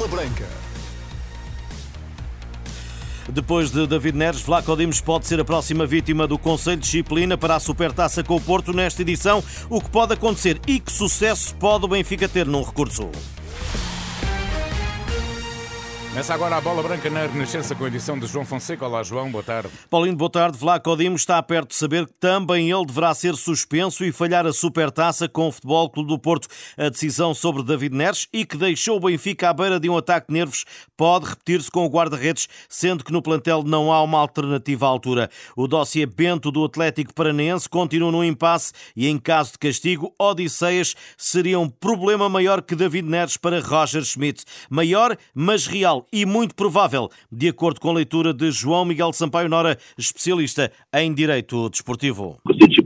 Bola Branca. Depois de David Neres, Vlaco pode ser a próxima vítima do Conselho de Disciplina para a Supertaça com o Porto nesta edição. O que pode acontecer e que sucesso pode o Benfica ter num recurso? Começa agora a bola branca na Renascença com a edição de João Fonseca. Olá, João, boa tarde. Paulinho, boa tarde. Vlaco Dimos está perto de saber que também ele deverá ser suspenso e falhar a supertaça com o Futebol Clube do Porto. A decisão sobre David Neres e que deixou o Benfica à beira de um ataque de nervos pode repetir-se com o guarda-redes, sendo que no plantel não há uma alternativa à altura. O dossiê Bento do Atlético Paranaense continua no impasse e, em caso de castigo, Odisseias seria um problema maior que David Neres para Roger Schmidt. Maior, mas real e muito provável, de acordo com a leitura de João Miguel Sampaio Nora, especialista em Direito Desportivo.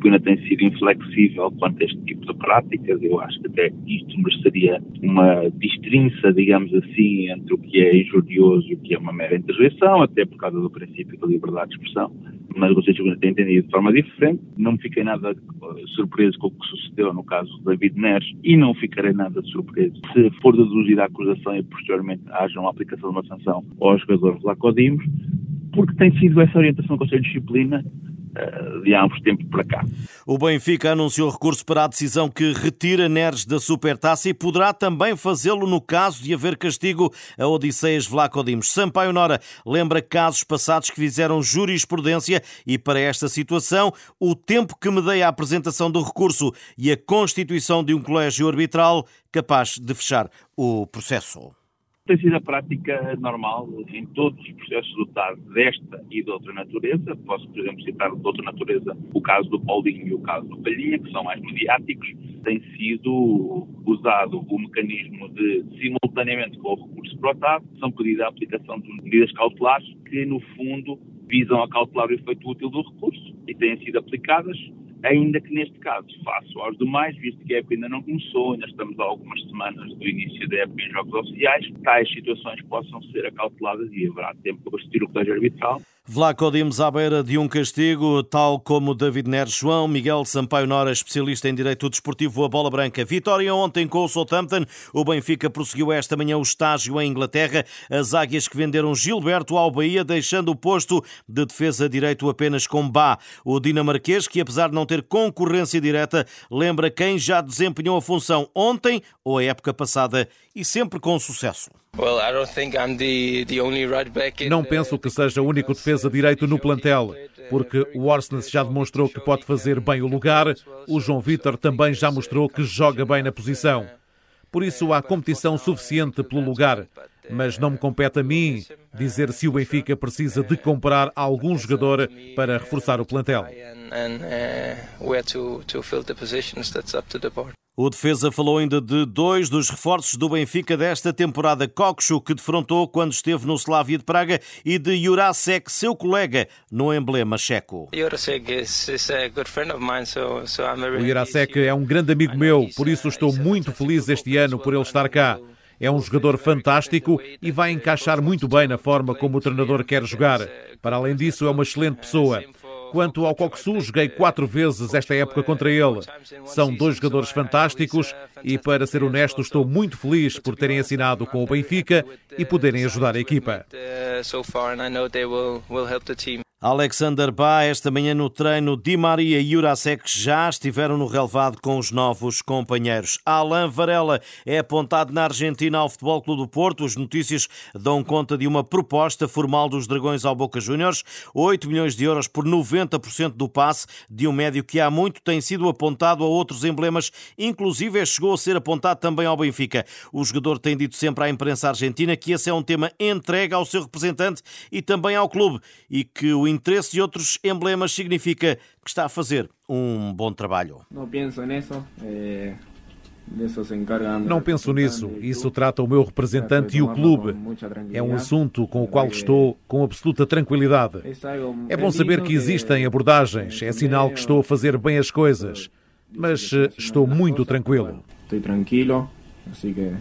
Disciplina tem sido inflexível quanto a este tipo de práticas. Eu acho que até isto mereceria uma distrinça, digamos assim, entre o que é injurioso e o que é uma mera interjeição, até por causa do princípio da liberdade de expressão. Mas o Conselho de tem entendido de forma diferente. Não fiquei nada surpreso com o que sucedeu no caso de David Neres e não ficarei nada surpreso se for deduzida a acusação e posteriormente haja uma aplicação de uma sanção aos jogadores Lacodimos, porque tem sido essa orientação do Conselho de Disciplina eh, de há uns tempos para cá. O Benfica anunciou recurso para a decisão que retira Neres da Supertaça e poderá também fazê-lo no caso de haver castigo a Odisseias Vlacodimos. Sampaio Nora lembra casos passados que fizeram jurisprudência e para esta situação o tempo que medeia a apresentação do recurso e a constituição de um colégio arbitral capaz de fechar o processo tem sido a prática normal em todos os processos do TAR desta e de outra natureza. Posso, por exemplo, citar de outra natureza o caso do Paulinho e o caso do Palhinha, que são mais mediáticos. Tem sido usado o mecanismo de, simultaneamente com o recurso para o TAR, são pedidas a aplicação de medidas cautelares que, no fundo, visam a cautelar o efeito útil do recurso e têm sido aplicadas ainda que neste caso, face aos demais, visto que a época ainda não começou, ainda estamos a algumas semanas do início da época em jogos oficiais, tais situações possam ser acauteladas e haverá tempo para assistir o colégio arbitral Vlaco Dimos à beira de um castigo, tal como David Neres João, Miguel Sampaio Nora, especialista em Direito Desportivo, a bola branca. Vitória ontem com o Southampton. O Benfica prosseguiu esta manhã o estágio em Inglaterra. As águias que venderam Gilberto ao Bahia, deixando o posto de defesa direito apenas com Bá. O dinamarquês, que apesar de não ter concorrência direta, lembra quem já desempenhou a função ontem ou a época passada e sempre com sucesso. Não penso que seja o único defesa direito no plantel, porque o Orsnes já demonstrou que pode fazer bem o lugar, o João Vitor também já mostrou que joga bem na posição. Por isso há competição suficiente pelo lugar, mas não me compete a mim dizer se o Benfica precisa de comprar algum jogador para reforçar o plantel. O defesa falou ainda de dois dos reforços do Benfica desta temporada. Kokshu, que defrontou quando esteve no Slavia de Praga, e de Jurasek, seu colega, no emblema checo. O Jurasek é um grande amigo meu, por isso estou muito feliz este ano por ele estar cá. É um jogador fantástico e vai encaixar muito bem na forma como o treinador quer jogar. Para além disso, é uma excelente pessoa. Quanto ao Coxu, joguei quatro vezes esta época contra ele. São dois jogadores fantásticos e, para ser honesto, estou muito feliz por terem assinado com o Benfica e poderem ajudar a equipa. Alexander Bá, esta manhã no treino, Di Maria e Jurasek já estiveram no relevado com os novos companheiros. Alain Varela é apontado na Argentina ao Futebol Clube do Porto. As notícias dão conta de uma proposta formal dos Dragões ao Boca Juniors, 8 milhões de euros por 90% do passe de um médio que há muito tem sido apontado a outros emblemas, inclusive chegou a ser apontado também ao Benfica. O jogador tem dito sempre à imprensa argentina que esse é um tema entregue ao seu representante e também ao clube e que o interesse de outros emblemas significa que está a fazer um bom trabalho. Não penso nisso. É... Não penso nisso. Isso trata o meu representante e o clube. É um assunto com o qual estou com absoluta tranquilidade. É bom saber que existem abordagens. É sinal que estou a fazer bem as coisas. Mas eh, estou muito tranquilo. Estou tranquilo, assim que,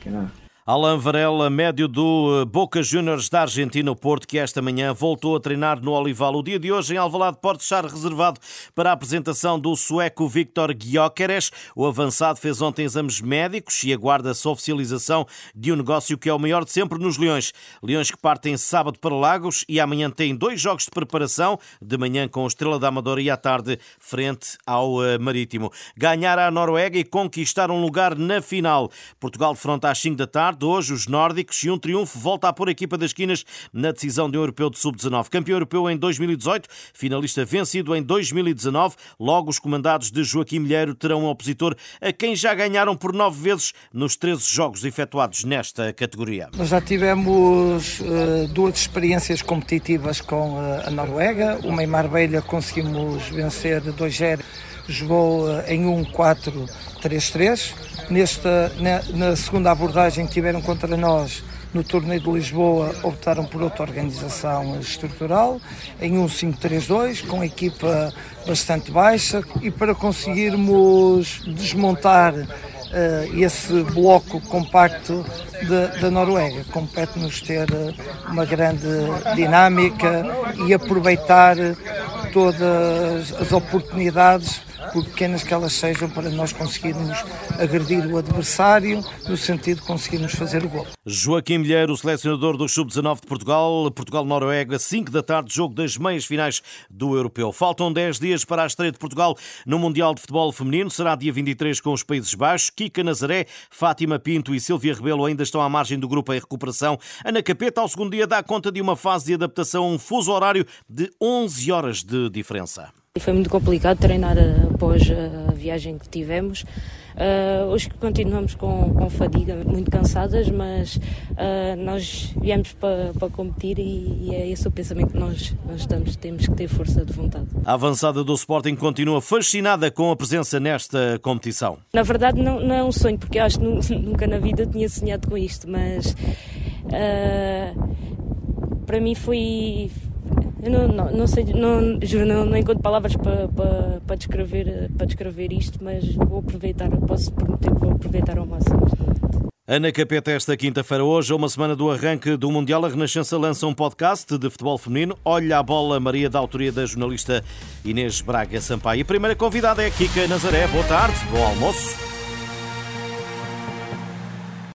que nada. Alain Varela, médio do eh, Boca Juniors da Argentina, o Porto, que esta manhã voltou a treinar no Olival. O dia de hoje em Alvalade pode estar reservado para a apresentação do sueco Victor Gyökeres. O avançado fez ontem exames médicos e aguarda-se a oficialização de um negócio que é o maior de sempre nos Leões. Leões que partem sábado para Lagos e amanhã têm dois jogos de preparação, de manhã com o Estrela da Amadora e à tarde frente ao eh, Marítimo. Ganhar a Noruega e conquistar um lugar na final. Portugal de fronte às 5 da tarde de hoje, os nórdicos, e um triunfo volta a pôr a equipa das esquinas na decisão de um europeu de sub-19. Campeão europeu em 2018, finalista vencido em 2019. Logo, os comandados de Joaquim Milheiro terão um opositor a quem já ganharam por nove vezes nos 13 jogos efetuados nesta categoria. Nós já tivemos uh, duas experiências competitivas com uh, a Noruega. Uma em Marbella conseguimos vencer 2-0, jogou uh, em 1-4-3-3 Nesta, na, na segunda abordagem que tiveram contra nós, no torneio de Lisboa optaram por outra organização estrutural, em um 5-3-2, com equipa bastante baixa, e para conseguirmos desmontar uh, esse bloco compacto da Noruega, compete-nos ter eh, uma grande dinâmica e aproveitar todas as oportunidades por pequenas que elas sejam, para nós conseguirmos agredir o adversário, no sentido de conseguirmos fazer o gol. Joaquim Milheiro, selecionador do Sub-19 de Portugal, Portugal-Noruega, 5 da tarde, jogo das meias finais do Europeu. Faltam 10 dias para a estreia de Portugal no Mundial de Futebol Feminino, será dia 23 com os Países Baixos. Kika Nazaré, Fátima Pinto e Silvia Rebelo ainda estão à margem do grupo em recuperação. Ana Capeta, ao segundo dia, dá conta de uma fase de adaptação a um fuso horário de 11 horas de diferença. Foi muito complicado treinar após a viagem que tivemos. Uh, hoje continuamos com, com, fadiga, muito cansadas, mas uh, nós viemos para, para competir e, e, é esse o pensamento que nós, nós estamos. Temos que ter força de vontade. A avançada do Sporting continua fascinada com a presença nesta competição. Na verdade, não, não é um sonho, porque eu acho que nunca na vida tinha sonhado com isto, mas uh, para mim foi não, não, não sei, não, juro, não, não encontro palavras para, para, para, descrever, para descrever isto, mas vou aproveitar, posso prometer que vou aproveitar ao máximo. Ana Capeta, esta quinta-feira, hoje, a uma semana do arranque do Mundial, a Renascença lança um podcast de futebol feminino. Olha a bola, Maria, da autoria da jornalista Inês Braga Sampaio. E a primeira convidada é Kika Nazaré. Boa tarde, bom almoço.